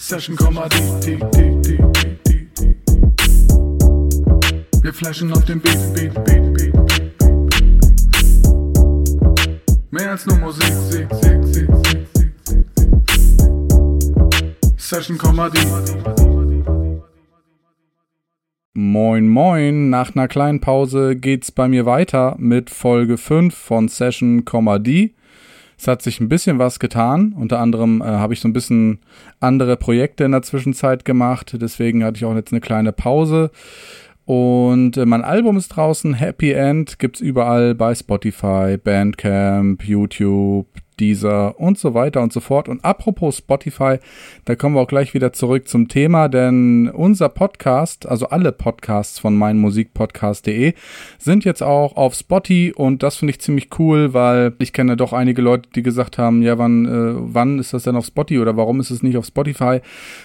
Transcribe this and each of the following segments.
Session Komma die, die, die, die, die, die. Wir flashen auf dem Beat, Beat, Beat, Beat, Beat. Mehr als nur Musik, Sieg, Sieg, Sieg, Sieg, Sieg, Sieg. Session Komma die. Moin Moin, nach einer kleinen Pause geht's bei mir weiter mit Folge 5 von Session D. Es hat sich ein bisschen was getan. Unter anderem äh, habe ich so ein bisschen andere Projekte in der Zwischenzeit gemacht. Deswegen hatte ich auch jetzt eine kleine Pause. Und äh, mein Album ist draußen. Happy End gibt's überall bei Spotify, Bandcamp, YouTube, Deezer und so weiter und so fort. Und apropos Spotify, da kommen wir auch gleich wieder zurück zum Thema, denn unser Podcast, also alle Podcasts von meinmusikpodcast.de sind jetzt auch auf Spotify und das finde ich ziemlich cool, weil ich kenne doch einige Leute, die gesagt haben, ja, wann, äh, wann ist das denn auf Spotify oder warum ist es nicht auf Spotify?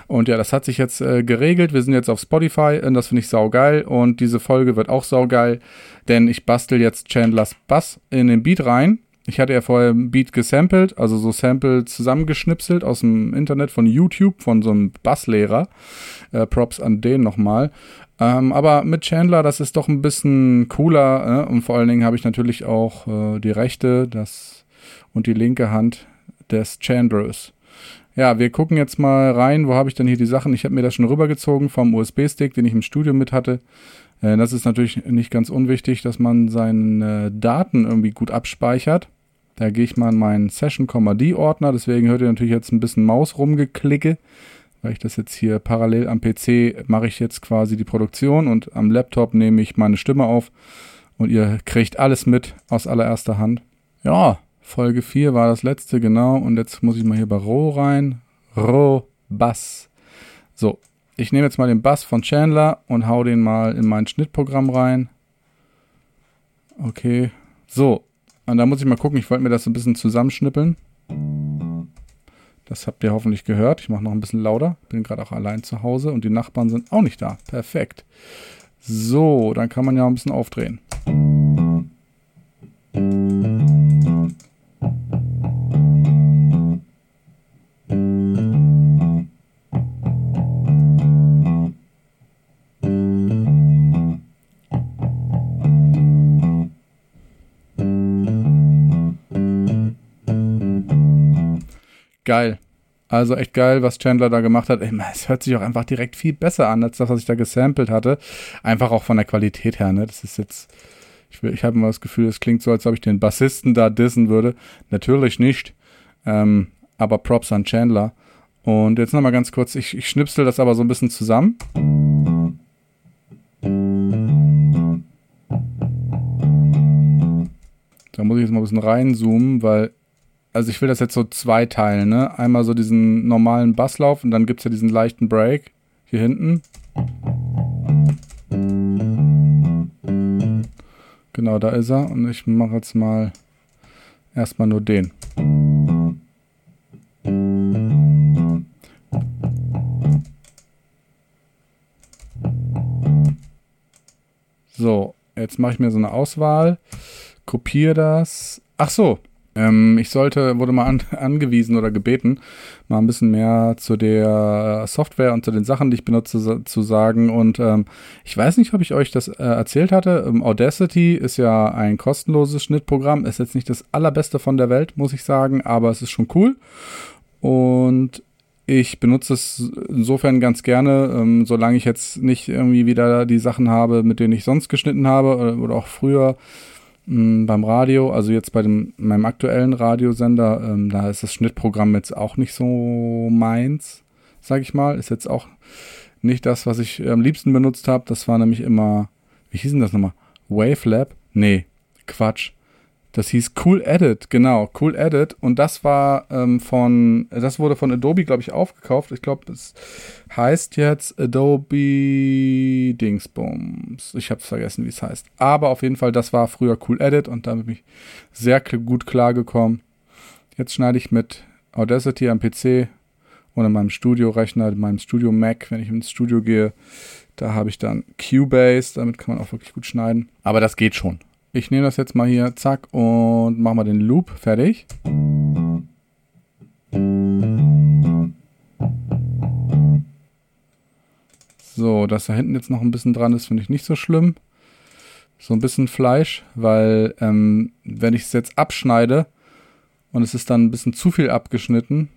Und ja, das hat sich jetzt äh, geregelt. Wir sind jetzt auf Spotify und das finde ich saugeil und diese Folge wird auch saugeil, denn ich bastel jetzt Chandlers Bass in den Beat rein ich hatte ja vorher ein Beat gesampelt, also so Sample zusammengeschnipselt aus dem Internet von YouTube, von so einem Basslehrer. Äh, Props an den nochmal. Ähm, aber mit Chandler, das ist doch ein bisschen cooler. Äh? Und vor allen Dingen habe ich natürlich auch äh, die rechte das, und die linke Hand des Chandlers. Ja, wir gucken jetzt mal rein. Wo habe ich denn hier die Sachen? Ich habe mir das schon rübergezogen vom USB-Stick, den ich im Studio mit hatte. Äh, das ist natürlich nicht ganz unwichtig, dass man seine Daten irgendwie gut abspeichert. Da gehe ich mal in meinen Session-D-Ordner, deswegen hört ihr natürlich jetzt ein bisschen Maus rumgeklicke, weil ich das jetzt hier parallel am PC mache ich jetzt quasi die Produktion und am Laptop nehme ich meine Stimme auf und ihr kriegt alles mit aus allererster Hand. Ja, Folge 4 war das letzte, genau, und jetzt muss ich mal hier bei Ro rein. Ro Bass. So, ich nehme jetzt mal den Bass von Chandler und hau den mal in mein Schnittprogramm rein. Okay. So. Und da muss ich mal gucken, ich wollte mir das ein bisschen zusammenschnippeln. Das habt ihr hoffentlich gehört. Ich mache noch ein bisschen lauter. Bin gerade auch allein zu Hause und die Nachbarn sind auch nicht da. Perfekt. So, dann kann man ja ein bisschen aufdrehen. Geil. Also echt geil, was Chandler da gemacht hat. Es hört sich auch einfach direkt viel besser an, als das, was ich da gesampelt hatte. Einfach auch von der Qualität her, ne? Das ist jetzt, ich, ich habe immer das Gefühl, es klingt so, als ob ich den Bassisten da dissen würde. Natürlich nicht. Ähm, aber Props an Chandler. Und jetzt nochmal ganz kurz, ich, ich schnipsel das aber so ein bisschen zusammen. Da muss ich jetzt mal ein bisschen reinzoomen, weil also ich will das jetzt so zweiteilen, ne? Einmal so diesen normalen Basslauf und dann gibt es ja diesen leichten Break hier hinten. Genau, da ist er. Und ich mache jetzt mal erstmal nur den. So, jetzt mache ich mir so eine Auswahl, kopiere das. Ach so, ähm, ich sollte, wurde mal an, angewiesen oder gebeten, mal ein bisschen mehr zu der Software und zu den Sachen, die ich benutze, zu sagen. Und ähm, ich weiß nicht, ob ich euch das äh, erzählt hatte. Ähm, Audacity ist ja ein kostenloses Schnittprogramm. Ist jetzt nicht das allerbeste von der Welt, muss ich sagen, aber es ist schon cool. Und ich benutze es insofern ganz gerne, ähm, solange ich jetzt nicht irgendwie wieder die Sachen habe, mit denen ich sonst geschnitten habe oder, oder auch früher beim Radio, also jetzt bei dem, meinem aktuellen Radiosender, ähm, da ist das Schnittprogramm jetzt auch nicht so meins, sag ich mal. Ist jetzt auch nicht das, was ich am liebsten benutzt habe. Das war nämlich immer, wie hieß denn das nochmal? Wavelab? Nee, Quatsch. Das hieß Cool Edit, genau, Cool Edit. Und das war ähm, von, das wurde von Adobe, glaube ich, aufgekauft. Ich glaube, es heißt jetzt Adobe Dingsbums. Ich habe es vergessen, wie es heißt. Aber auf jeden Fall, das war früher Cool Edit und damit bin ich sehr gut klargekommen. Jetzt schneide ich mit Audacity am PC in meinem Studio-Rechner, in meinem Studio Mac, wenn ich ins Studio gehe. Da habe ich dann Cubase, damit kann man auch wirklich gut schneiden. Aber das geht schon. Ich nehme das jetzt mal hier, zack, und mache mal den Loop fertig. So, dass da hinten jetzt noch ein bisschen dran ist, finde ich nicht so schlimm. So ein bisschen Fleisch, weil ähm, wenn ich es jetzt abschneide und es ist dann ein bisschen zu viel abgeschnitten,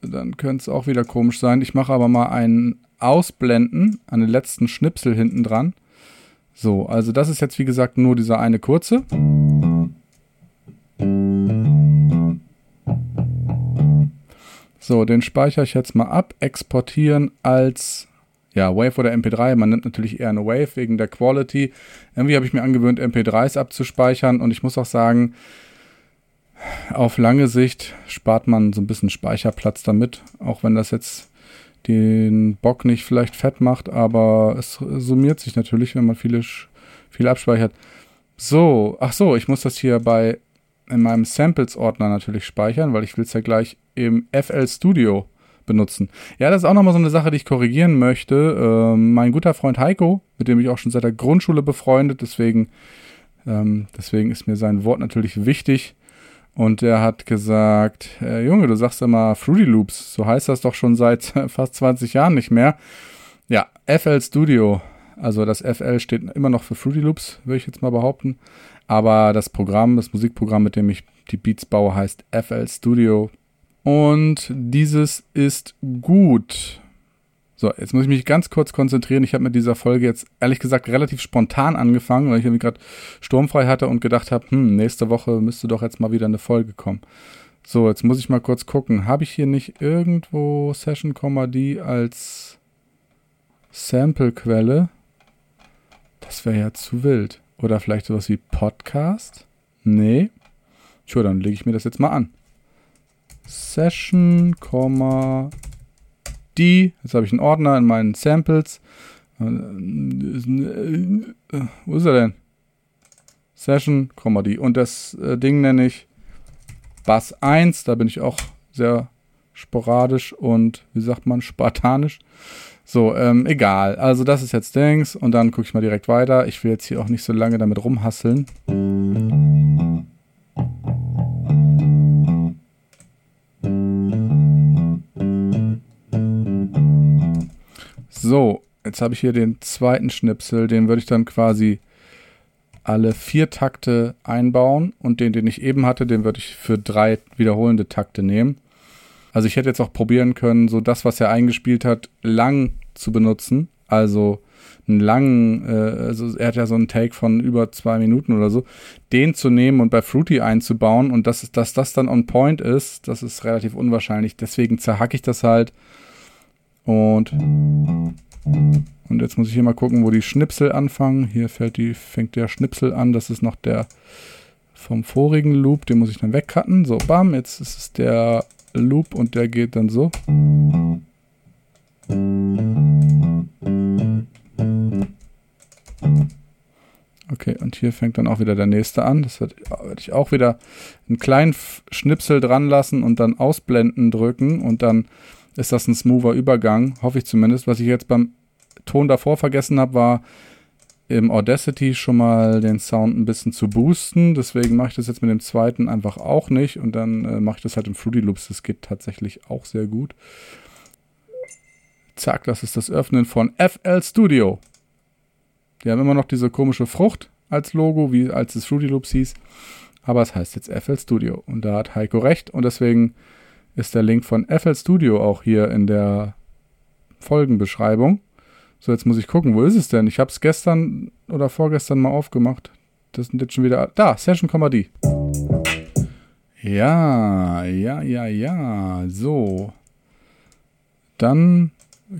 dann könnte es auch wieder komisch sein. Ich mache aber mal ein Ausblenden an den letzten Schnipsel hinten dran. So, also das ist jetzt wie gesagt nur dieser eine kurze. So, den speichere ich jetzt mal ab, exportieren als ja, Wave oder MP3. Man nimmt natürlich eher eine Wave wegen der Quality. Irgendwie habe ich mir angewöhnt, MP3s abzuspeichern und ich muss auch sagen, auf lange Sicht spart man so ein bisschen Speicherplatz damit, auch wenn das jetzt den Bock nicht vielleicht fett macht, aber es summiert sich natürlich, wenn man viele, viel abspeichert. So, ach so, ich muss das hier bei in meinem Samples-Ordner natürlich speichern, weil ich will es ja gleich im FL Studio benutzen. Ja, das ist auch nochmal so eine Sache, die ich korrigieren möchte. Ähm, mein guter Freund Heiko, mit dem ich auch schon seit der Grundschule befreundet, deswegen, ähm, deswegen ist mir sein Wort natürlich wichtig. Und er hat gesagt, äh, Junge, du sagst immer Fruity Loops, so heißt das doch schon seit fast 20 Jahren nicht mehr. Ja, FL Studio, also das FL steht immer noch für Fruity Loops, würde ich jetzt mal behaupten. Aber das Programm, das Musikprogramm, mit dem ich die Beats baue, heißt FL Studio. Und dieses ist gut. So, jetzt muss ich mich ganz kurz konzentrieren. Ich habe mit dieser Folge jetzt ehrlich gesagt relativ spontan angefangen, weil ich irgendwie gerade sturmfrei hatte und gedacht habe, hm, nächste Woche müsste doch jetzt mal wieder eine Folge kommen. So, jetzt muss ich mal kurz gucken. Habe ich hier nicht irgendwo Session D als Samplequelle? Das wäre ja zu wild. Oder vielleicht sowas wie Podcast? Nee. Tja, dann lege ich mir das jetzt mal an. Session, die, jetzt habe ich einen Ordner in meinen Samples. Wo ist er denn? Session, die. Und das äh, Ding nenne ich Bass 1. Da bin ich auch sehr sporadisch und, wie sagt man, spartanisch. So, ähm, egal. Also das ist jetzt Dings und dann gucke ich mal direkt weiter. Ich will jetzt hier auch nicht so lange damit rumhasseln. So, jetzt habe ich hier den zweiten Schnipsel, den würde ich dann quasi alle vier Takte einbauen und den, den ich eben hatte, den würde ich für drei wiederholende Takte nehmen. Also ich hätte jetzt auch probieren können, so das, was er eingespielt hat, lang zu benutzen. Also einen langen, äh, also er hat ja so einen Take von über zwei Minuten oder so, den zu nehmen und bei Fruity einzubauen und das ist, dass das dann on point ist, das ist relativ unwahrscheinlich. Deswegen zerhacke ich das halt und, und jetzt muss ich hier mal gucken, wo die Schnipsel anfangen. Hier fällt die, fängt der Schnipsel an. Das ist noch der vom vorigen Loop. Den muss ich dann wegcutten. So, bam, jetzt ist es der Loop und der geht dann so. Okay, und hier fängt dann auch wieder der nächste an. Das werde werd ich auch wieder einen kleinen Schnipsel dran lassen und dann ausblenden drücken und dann ist das ein smoother Übergang, hoffe ich zumindest. Was ich jetzt beim Ton davor vergessen habe, war im Audacity schon mal den Sound ein bisschen zu boosten. Deswegen mache ich das jetzt mit dem zweiten einfach auch nicht und dann äh, mache ich das halt im Fruity Loops. Das geht tatsächlich auch sehr gut. Zack, das ist das Öffnen von FL Studio. Die haben immer noch diese komische Frucht als Logo, wie als es Fruity Loops hieß. Aber es heißt jetzt FL Studio. Und da hat Heiko recht und deswegen ist der Link von FL Studio auch hier in der Folgenbeschreibung. So, jetzt muss ich gucken, wo ist es denn? Ich habe es gestern oder vorgestern mal aufgemacht. Das sind jetzt schon wieder. Da, Session Comedy. Ja, ja, ja, ja. So. Dann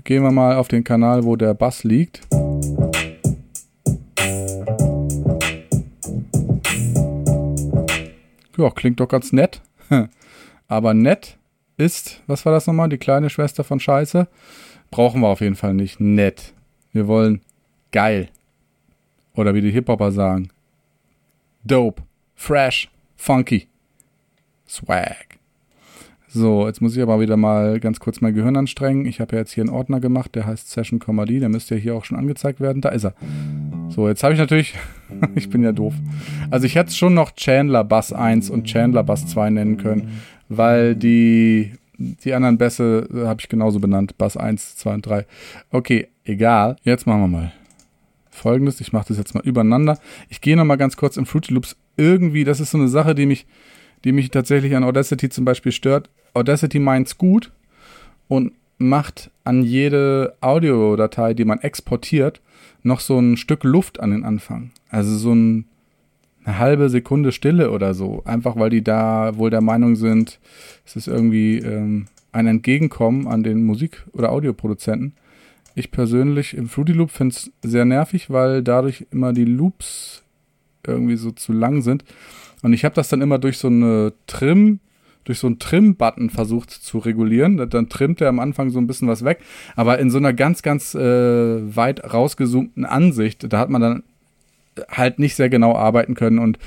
gehen wir mal auf den Kanal, wo der Bass liegt. Ja, klingt doch ganz nett. Aber nett ist, was war das nochmal, die kleine Schwester von Scheiße? Brauchen wir auf jeden Fall nicht. Nett. Wir wollen geil. Oder wie die Hip-Hopper sagen. Dope. Fresh. Funky. Swag. So, jetzt muss ich aber wieder mal ganz kurz mein Gehirn anstrengen. Ich habe ja jetzt hier einen Ordner gemacht, der heißt Session Comedy. Der müsste ja hier auch schon angezeigt werden. Da ist er. So, jetzt habe ich natürlich, ich bin ja doof. Also ich hätte schon noch Chandler Bass 1 und Chandler Bass 2 nennen können, weil die, die anderen Bässe äh, habe ich genauso benannt. Bass 1, 2 und 3. Okay, egal. Jetzt machen wir mal folgendes. Ich mache das jetzt mal übereinander. Ich gehe noch mal ganz kurz in Fruity Loops. Irgendwie, das ist so eine Sache, die mich, die mich tatsächlich an Audacity zum Beispiel stört. Audacity meint's gut und macht an jede Audiodatei, die man exportiert, noch so ein Stück Luft an den Anfang. Also so ein, eine halbe Sekunde Stille oder so. Einfach weil die da wohl der Meinung sind, es ist irgendwie ähm, ein Entgegenkommen an den Musik- oder Audioproduzenten. Ich persönlich im Fruity Loop finde es sehr nervig, weil dadurch immer die Loops irgendwie so zu lang sind. Und ich habe das dann immer durch so eine Trim, durch so einen Trim-Button versucht zu regulieren. Dann trimmt er am Anfang so ein bisschen was weg. Aber in so einer ganz, ganz äh, weit rausgezoomten Ansicht, da hat man dann halt nicht sehr genau arbeiten können. Und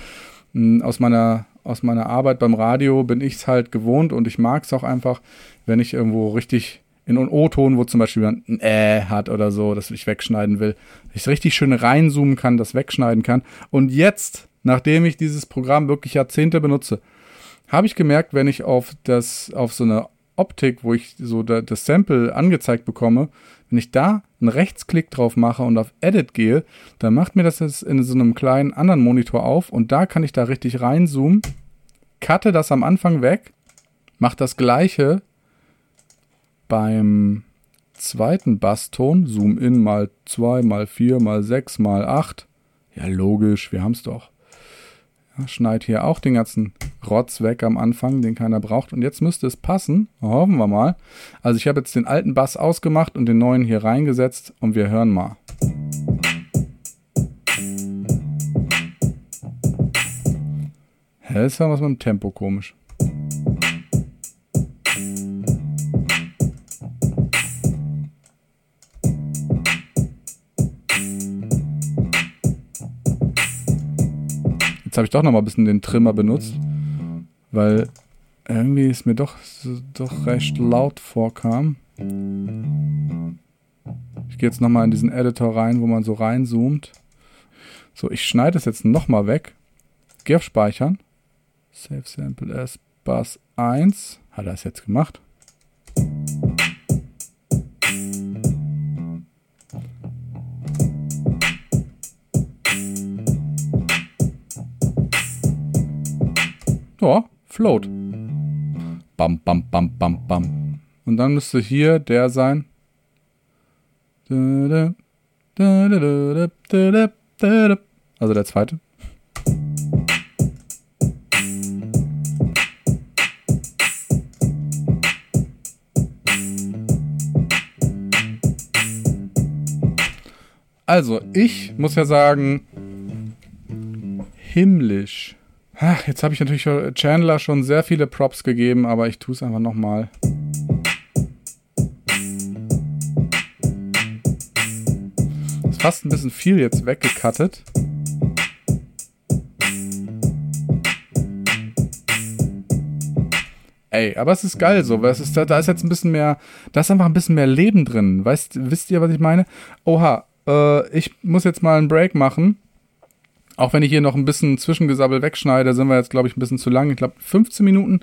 mh, aus meiner aus meiner Arbeit beim Radio bin ich es halt gewohnt und ich mag es auch einfach, wenn ich irgendwo richtig in einem O-Ton, wo zum Beispiel ein Äh hat oder so, das ich wegschneiden will, ich richtig schön reinzoomen kann, das wegschneiden kann. Und jetzt, nachdem ich dieses Programm wirklich Jahrzehnte benutze, habe ich gemerkt, wenn ich auf das, auf so eine Optik, wo ich so da, das Sample angezeigt bekomme, wenn ich da einen Rechtsklick drauf mache und auf Edit gehe, dann macht mir das jetzt in so einem kleinen anderen Monitor auf und da kann ich da richtig reinzoomen, cutte das am Anfang weg, mache das gleiche beim zweiten Basston, Zoom in mal 2, mal 4, mal 6, mal 8. Ja, logisch, wir haben es doch. Schneid hier auch den ganzen Rotz weg am Anfang, den keiner braucht. Und jetzt müsste es passen. Hoffen wir mal. Also ich habe jetzt den alten Bass ausgemacht und den neuen hier reingesetzt und wir hören mal. Hä, ist ja was mit dem Tempo komisch. Jetzt habe ich doch noch mal ein bisschen den Trimmer benutzt, weil irgendwie ist mir doch, doch recht laut vorkam. Ich gehe jetzt noch mal in diesen Editor rein, wo man so reinzoomt. So, ich schneide es jetzt noch mal weg. Gehe auf Speichern. Save Sample as Bass 1. Hat er es jetzt gemacht? Ja, float. Bam, bam, bam, bam, bam. Und dann müsste hier der sein. Also der zweite. Also, ich muss ja sagen, himmlisch. Ach, jetzt habe ich natürlich Chandler schon sehr viele Props gegeben, aber ich tue es einfach nochmal. Ist fast ein bisschen viel jetzt weggekattet. Ey, aber es ist geil so, weil es ist, da, da ist jetzt ein bisschen mehr, da ist einfach ein bisschen mehr Leben drin. Weißt, wisst ihr, was ich meine? Oha, äh, ich muss jetzt mal einen Break machen. Auch wenn ich hier noch ein bisschen Zwischengesabbel wegschneide, sind wir jetzt, glaube ich, ein bisschen zu lang. Ich glaube, 15 Minuten.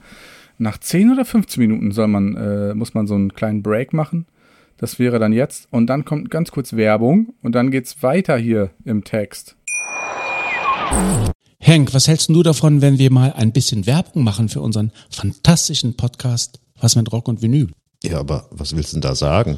Nach 10 oder 15 Minuten soll man, äh, muss man so einen kleinen Break machen. Das wäre dann jetzt. Und dann kommt ganz kurz Werbung und dann geht's weiter hier im Text. Henk, was hältst du davon, wenn wir mal ein bisschen Werbung machen für unseren fantastischen Podcast Was mit Rock und Vinyl? Ja, aber was willst du denn da sagen?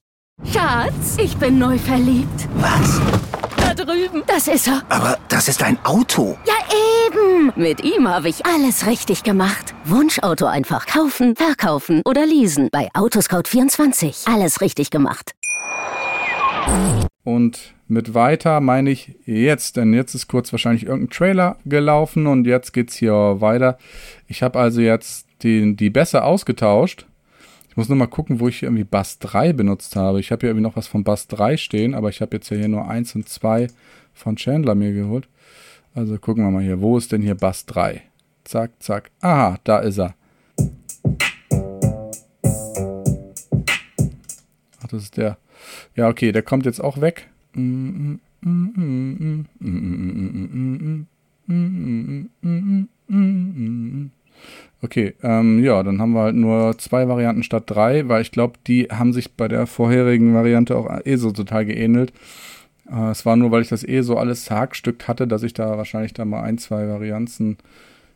Schatz, ich bin neu verliebt. Was? Da drüben. Das ist er. Aber das ist ein Auto. Ja, eben. Mit ihm habe ich alles richtig gemacht. Wunschauto einfach kaufen, verkaufen oder leasen. Bei Autoscout24. Alles richtig gemacht. Und mit weiter meine ich jetzt, denn jetzt ist kurz wahrscheinlich irgendein Trailer gelaufen und jetzt geht's hier weiter. Ich habe also jetzt den, die Bässe ausgetauscht. Ich muss nur mal gucken, wo ich hier irgendwie Bass 3 benutzt habe. Ich habe hier irgendwie noch was von Bass 3 stehen, aber ich habe jetzt ja hier nur 1 und 2 von Chandler mir geholt. Also gucken wir mal hier. Wo ist denn hier Bass 3? Zack, zack. Aha, da ist er. Ach, das ist der. Ja, okay, der kommt jetzt auch weg. Okay, ähm, ja, dann haben wir halt nur zwei Varianten statt drei, weil ich glaube, die haben sich bei der vorherigen Variante auch eh so total geähnelt. Äh, es war nur, weil ich das eh so alles zerhackstückt hatte, dass ich da wahrscheinlich da mal ein, zwei Varianzen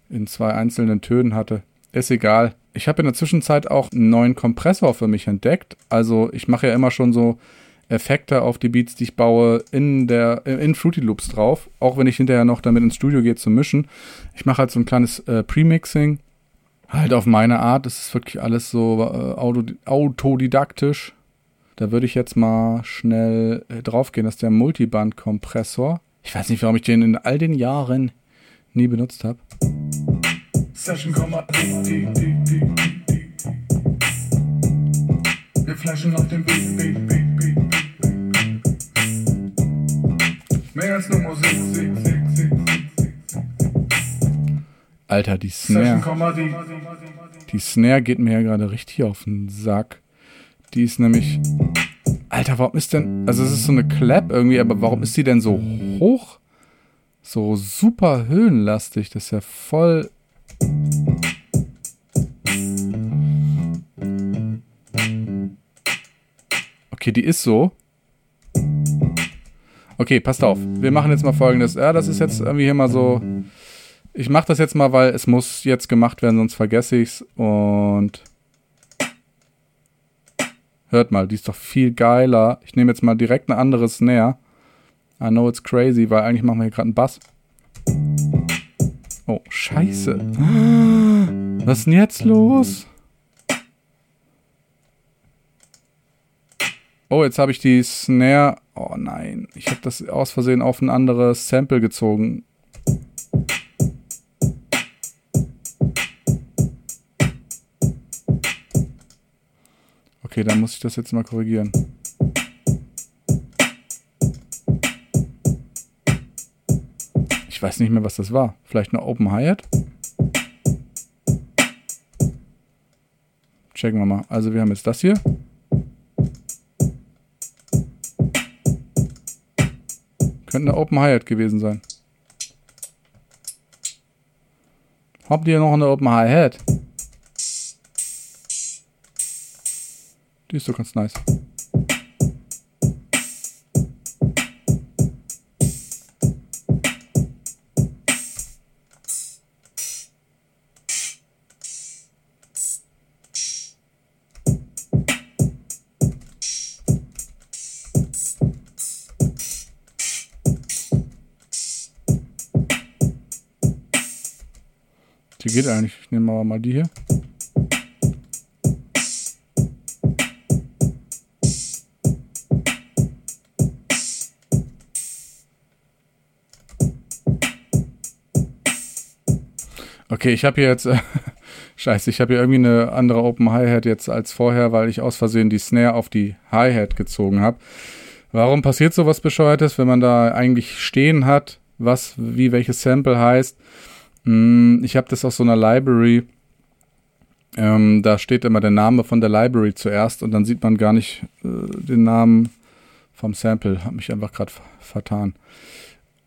in zwei einzelnen Tönen hatte. Ist egal. Ich habe in der Zwischenzeit auch einen neuen Kompressor für mich entdeckt. Also ich mache ja immer schon so Effekte auf die Beats, die ich baue, in der in Fruity Loops drauf, auch wenn ich hinterher noch damit ins Studio gehe zu mischen. Ich mache halt so ein kleines äh, Premixing, halt auf meine Art. Das ist wirklich alles so äh, auto, autodidaktisch. Da würde ich jetzt mal schnell äh. Das ist der Multiband-Kompressor. Ich weiß nicht, warum ich den in all den Jahren nie benutzt habe. Session, die, die, die. Wir flashen auf Beat, Beat, Beat, Beat, Mehr als nur Musik. Alter, die Snare. Die Snare geht mir ja gerade richtig auf den Sack. Die ist nämlich. Alter, warum ist denn. Also, es ist so eine Clap irgendwie, aber warum ist die denn so hoch? So super höhenlastig. Das ist ja voll. Okay, die ist so. Okay, passt auf. Wir machen jetzt mal folgendes. Ja, das ist jetzt irgendwie hier mal so. Ich mache das jetzt mal, weil es muss jetzt gemacht werden, sonst vergesse ich's. Und hört mal, die ist doch viel geiler. Ich nehme jetzt mal direkt eine andere Snare. I know it's crazy, weil eigentlich machen wir hier gerade einen Bass. Oh, scheiße. Was ist denn jetzt los? Oh, jetzt habe ich die Snare. Oh nein, ich habe das aus Versehen auf ein anderes Sample gezogen. Okay, dann muss ich das jetzt mal korrigieren. Ich weiß nicht mehr, was das war. Vielleicht eine Open Hi-Hat? Checken wir mal. Also wir haben jetzt das hier. Könnte eine Open Hi-Hat gewesen sein. Habt ihr noch eine Open Hi-Hat? Die ist doch ganz nice. Geht eigentlich. Ich nehme mal die hier. Okay, ich habe hier jetzt. Äh, scheiße, ich habe hier irgendwie eine andere Open Hi-Hat jetzt als vorher, weil ich aus Versehen die Snare auf die Hi-Hat gezogen habe. Warum passiert sowas Bescheuertes, wenn man da eigentlich stehen hat, was, wie welches Sample heißt? Hm, Ich habe das aus so einer Library. Ähm, da steht immer der Name von der Library zuerst und dann sieht man gar nicht äh, den Namen vom Sample. Hab mich einfach gerade vertan.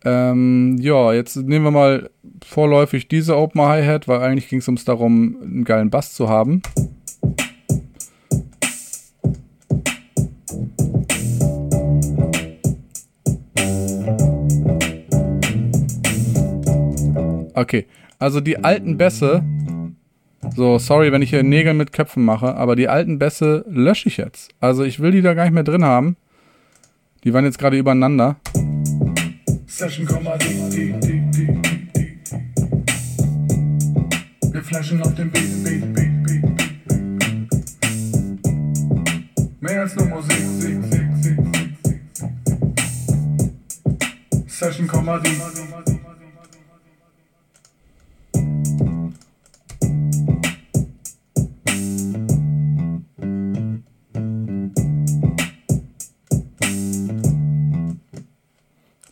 Ähm, ja, jetzt nehmen wir mal vorläufig diese Open Hi-Hat, weil eigentlich ging es ums darum, einen geilen Bass zu haben. Okay, also die alten Bässe, So, sorry, wenn ich hier Nägel mit Köpfen mache, aber die alten Bässe lösche ich jetzt. Also ich will die da gar nicht mehr drin haben. Die waren jetzt gerade übereinander. Session die, die, die, die, die. Wir flashen auf dem Beat, Beat, Beat, Beat, Beat. Mehr als nur Musik, Musik, Musik, Musik, Musik. Session Komma, die.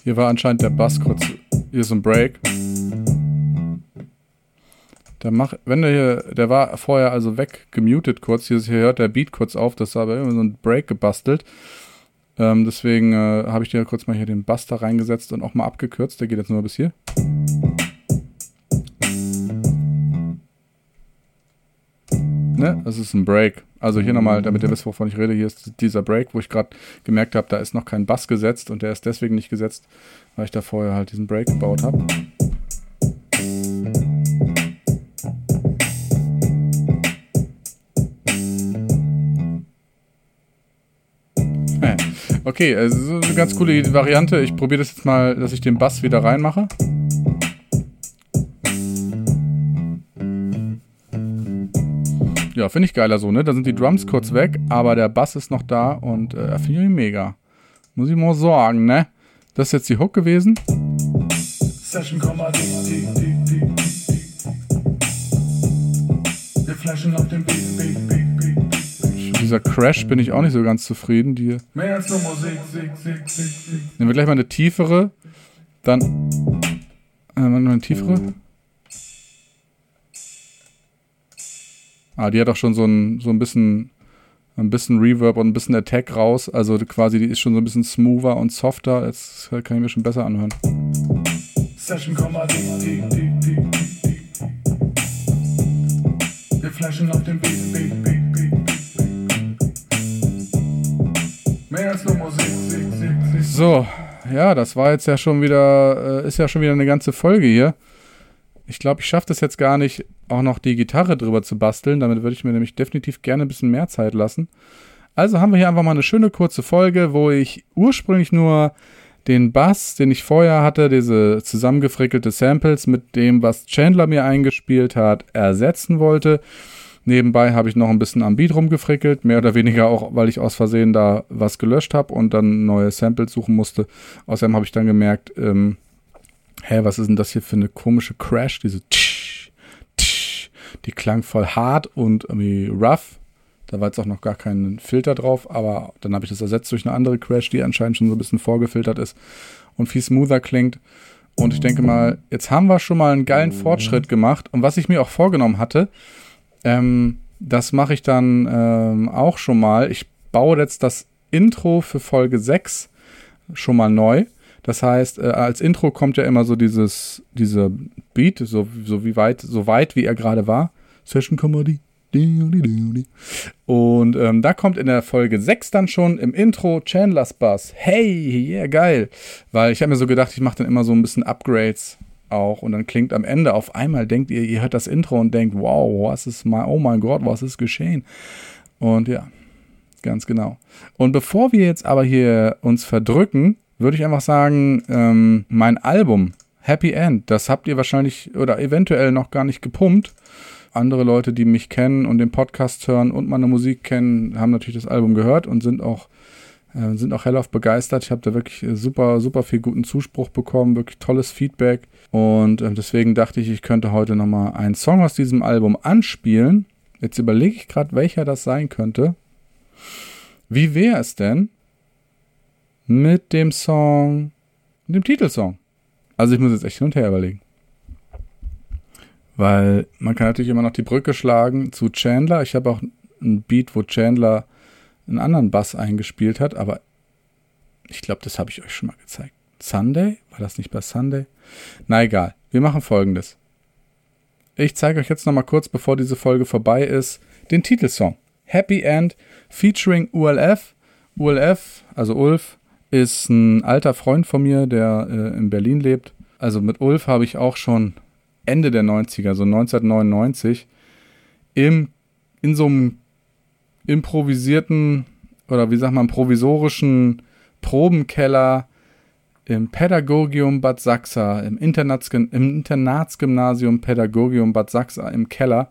Hier war anscheinend der Bass kurz. Hier ist ein Break. Der mach, wenn der hier, der war vorher also weggemutet kurz. Hier, hier hört der Beat kurz auf. Das war aber irgendwie so ein Break gebastelt. Ähm, deswegen äh, habe ich dir kurz mal hier den Bass da reingesetzt und auch mal abgekürzt. Der geht jetzt nur bis hier. Ne? Das ist ein Break. Also hier nochmal, damit ihr wisst, wovon ich rede, hier ist dieser Break, wo ich gerade gemerkt habe, da ist noch kein Bass gesetzt und der ist deswegen nicht gesetzt, weil ich da vorher halt diesen Break gebaut habe. Okay, also eine ganz coole Variante. Ich probiere das jetzt mal, dass ich den Bass wieder reinmache. Ja, finde ich geiler so, ne? Da sind die Drums kurz weg, aber der Bass ist noch da und äh, finde ich mega. Muss ich mal sagen, ne? Das ist jetzt die Hook gewesen. Session die, die, die. Wir flashen auf dem Beat, Beat, Beat, Beat, Beat. Dieser Crash bin ich auch nicht so ganz zufrieden. Die nehmen wir gleich mal eine tiefere. Dann. Äh, mal eine tiefere. Ah, die hat auch schon so ein, so ein bisschen, ein bisschen Reverb und ein bisschen Attack raus. Also quasi, die ist schon so ein bisschen smoother und softer. Jetzt kann ich mir schon besser anhören. Session Komma, die, die, die, die. Wir flashen auf dem Beat, Beat, Beat, Beat, Beat. Mehr als nur Musik, Musik, Musik, Musik. So, ja, das war jetzt ja schon wieder, äh, ist ja schon wieder eine ganze Folge hier. Ich glaube, ich schaffe das jetzt gar nicht, auch noch die Gitarre drüber zu basteln. Damit würde ich mir nämlich definitiv gerne ein bisschen mehr Zeit lassen. Also haben wir hier einfach mal eine schöne kurze Folge, wo ich ursprünglich nur den Bass, den ich vorher hatte, diese zusammengefrickelte Samples mit dem, was Chandler mir eingespielt hat, ersetzen wollte. Nebenbei habe ich noch ein bisschen am Beat rumgefrickelt, mehr oder weniger auch, weil ich aus Versehen da was gelöscht habe und dann neue Samples suchen musste. Außerdem habe ich dann gemerkt, ähm, hä, was ist denn das hier für eine komische Crash? Diese tsch, die klang voll hart und irgendwie rough. Da war jetzt auch noch gar kein Filter drauf, aber dann habe ich das ersetzt durch eine andere Crash, die anscheinend schon so ein bisschen vorgefiltert ist und viel smoother klingt. Und ich denke mal, jetzt haben wir schon mal einen geilen Fortschritt gemacht. Und was ich mir auch vorgenommen hatte, ähm, das mache ich dann ähm, auch schon mal. Ich baue jetzt das Intro für Folge 6 schon mal neu. Das heißt, äh, als Intro kommt ja immer so dieses, diese Beat, so, so wie weit, so weit wie er gerade war. Session Comedy. Und ähm, da kommt in der Folge 6 dann schon im Intro Chandlers Bass. Hey, yeah, geil. Weil ich habe mir so gedacht, ich mache dann immer so ein bisschen Upgrades auch und dann klingt am Ende auf einmal, denkt ihr, ihr hört das Intro und denkt, wow, was ist mein, oh mein Gott, was ist geschehen? Und ja, ganz genau. Und bevor wir jetzt aber hier uns verdrücken, würde ich einfach sagen, ähm, mein Album Happy End, das habt ihr wahrscheinlich oder eventuell noch gar nicht gepumpt. Andere Leute, die mich kennen und den Podcast hören und meine Musik kennen, haben natürlich das Album gehört und sind auch äh, sind auch hellauf begeistert. Ich habe da wirklich äh, super, super viel guten Zuspruch bekommen, wirklich tolles Feedback. Und äh, deswegen dachte ich, ich könnte heute nochmal einen Song aus diesem Album anspielen. Jetzt überlege ich gerade, welcher das sein könnte. Wie wäre es denn mit dem Song, mit dem Titelsong? Also ich muss jetzt echt hin und her überlegen. Weil man kann natürlich immer noch die Brücke schlagen zu Chandler. Ich habe auch ein Beat, wo Chandler einen anderen Bass eingespielt hat, aber ich glaube, das habe ich euch schon mal gezeigt. Sunday? War das nicht bei Sunday? Na egal, wir machen folgendes. Ich zeige euch jetzt nochmal kurz, bevor diese Folge vorbei ist, den Titelsong. Happy End featuring ULF. ULF, also Ulf, ist ein alter Freund von mir, der äh, in Berlin lebt. Also mit Ulf habe ich auch schon Ende der 90er, so 1999, im, in so einem improvisierten oder wie sagt man, provisorischen Probenkeller im Pädagogium Bad Sachsa, im, Internats im Internatsgymnasium Pädagogium Bad Sachsa im Keller.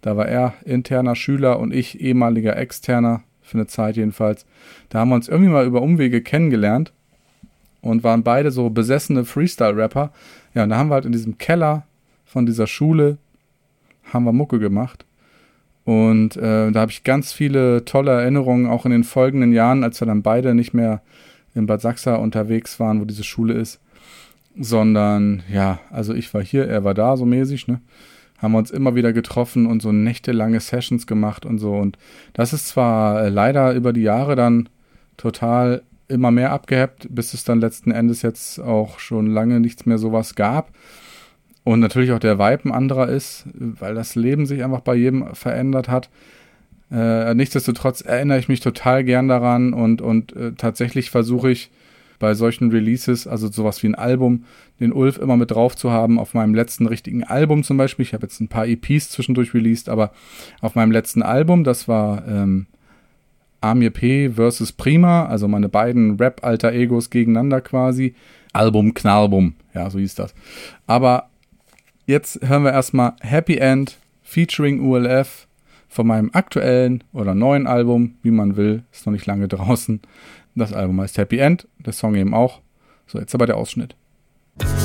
Da war er interner Schüler und ich ehemaliger Externer, für eine Zeit jedenfalls. Da haben wir uns irgendwie mal über Umwege kennengelernt und waren beide so besessene Freestyle-Rapper. Ja, und da haben wir halt in diesem Keller von dieser Schule, haben wir Mucke gemacht. Und äh, da habe ich ganz viele tolle Erinnerungen, auch in den folgenden Jahren, als wir dann beide nicht mehr in Bad Sachsa unterwegs waren, wo diese Schule ist. Sondern, ja, also ich war hier, er war da, so mäßig, ne? Haben wir uns immer wieder getroffen und so nächtelange Sessions gemacht und so. Und das ist zwar äh, leider über die Jahre dann total immer mehr abgehebt, bis es dann letzten Endes jetzt auch schon lange nichts mehr sowas gab. Und natürlich auch der Vibe ein anderer ist, weil das Leben sich einfach bei jedem verändert hat. Äh, nichtsdestotrotz erinnere ich mich total gern daran und, und äh, tatsächlich versuche ich bei solchen Releases, also sowas wie ein Album, den Ulf immer mit drauf zu haben. Auf meinem letzten richtigen Album zum Beispiel, ich habe jetzt ein paar EPs zwischendurch released, aber auf meinem letzten Album, das war ähm, Amir P versus Prima, also meine beiden Rap-Alter-Egos gegeneinander quasi. Album Knallbum, ja, so hieß das. Aber jetzt hören wir erstmal Happy End featuring ULF von meinem aktuellen oder neuen Album, wie man will, ist noch nicht lange draußen. Das Album heißt Happy End, der Song eben auch. So, jetzt aber der Ausschnitt.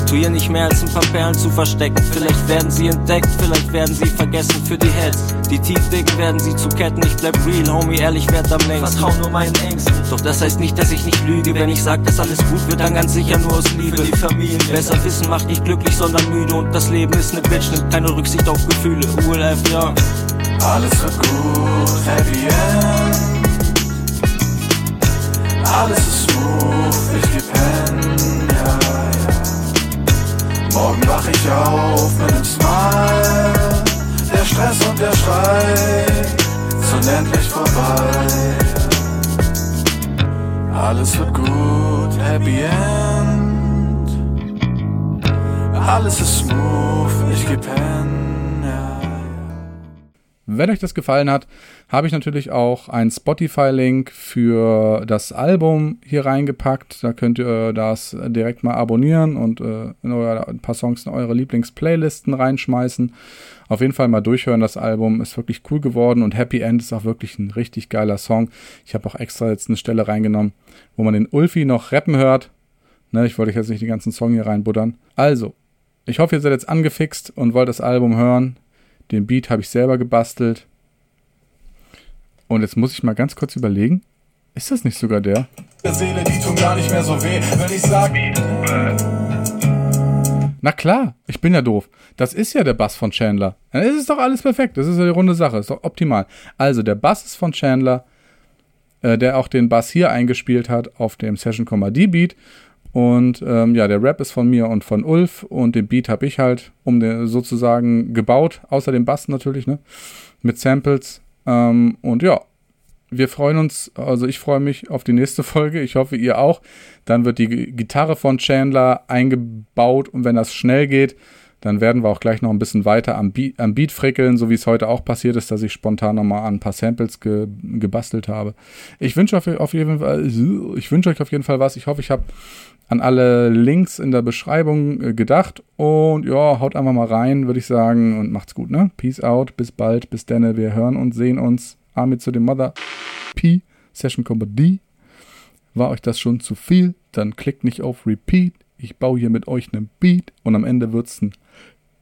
Tu ihr nicht mehr als ein paar Perlen zu verstecken. Vielleicht werden sie entdeckt, vielleicht werden sie vergessen für die Heads. Die Tiefdicken werden sie zu Ketten. Ich bleib real, homie, ehrlich, werd am längsten. Vertrau nur meinen Ängsten. Doch das heißt nicht, dass ich nicht lüge. Wenn ich sag, dass alles gut wird, dann ganz sicher nur aus Liebe. Für die Familie. Besser wissen macht nicht glücklich, sondern müde. Und das Leben ist ne Bitch, nimmt keine Rücksicht auf Gefühle. ULF, ja. Alles wird gut, Happy End. Alles ist smooth, ich geb hin, ja, ja. Morgen wach ich auf mit nem Smile. Der Stress und der Schrei sind endlich vorbei. Alles wird gut, Happy End. Alles ist smooth, ich geb hin, ja. Wenn euch das gefallen hat, habe ich natürlich auch einen Spotify-Link für das Album hier reingepackt. Da könnt ihr das direkt mal abonnieren und äh, euer, ein paar Songs in eure Lieblings-Playlisten reinschmeißen. Auf jeden Fall mal durchhören. Das Album ist wirklich cool geworden und Happy End ist auch wirklich ein richtig geiler Song. Ich habe auch extra jetzt eine Stelle reingenommen, wo man den Ulfi noch rappen hört. Ne, ich wollte jetzt nicht den ganzen Song hier reinbuddern. Also, ich hoffe, ihr seid jetzt angefixt und wollt das Album hören. Den Beat habe ich selber gebastelt. Und jetzt muss ich mal ganz kurz überlegen. Ist das nicht sogar der? Der Seele, die tun gar nicht mehr so weh, wenn ich sag, Na klar, ich bin ja doof. Das ist ja der Bass von Chandler. Dann ist es doch alles perfekt. Das ist ja die runde Sache. Ist doch optimal. Also, der Bass ist von Chandler, äh, der auch den Bass hier eingespielt hat auf dem Session D Beat. Und ähm, ja, der Rap ist von mir und von Ulf und den Beat habe ich halt um den, sozusagen gebaut, außer dem Bass natürlich, ne? Mit Samples. Ähm, und ja, wir freuen uns, also ich freue mich auf die nächste Folge. Ich hoffe, ihr auch. Dann wird die Gitarre von Chandler eingebaut und wenn das schnell geht, dann werden wir auch gleich noch ein bisschen weiter am Beat, am Beat frickeln, so wie es heute auch passiert ist, dass ich spontan nochmal an ein paar Samples ge, gebastelt habe. Ich wünsche auf, auf jeden Fall, ich wünsche euch auf jeden Fall was. Ich hoffe, ich habe an alle Links in der Beschreibung äh, gedacht und ja, haut einfach mal rein, würde ich sagen und macht's gut, ne? Peace out, bis bald, bis dann, wir hören und sehen uns. Amit zu dem Mother P Session Comedy. War euch das schon zu viel? Dann klickt nicht auf Repeat. Ich baue hier mit euch einen Beat und am Ende wird's ein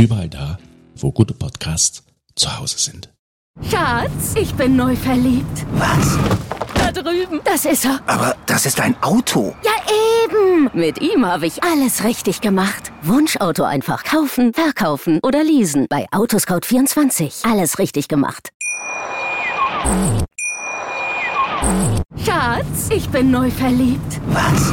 Überall da, wo gute Podcasts zu Hause sind. Schatz, ich bin neu verliebt. Was? Da drüben. Das ist er. Aber das ist ein Auto. Ja, eben. Mit ihm habe ich alles richtig gemacht. Wunschauto einfach kaufen, verkaufen oder leasen. Bei Autoscout24. Alles richtig gemacht. Schatz, ich bin neu verliebt. Was?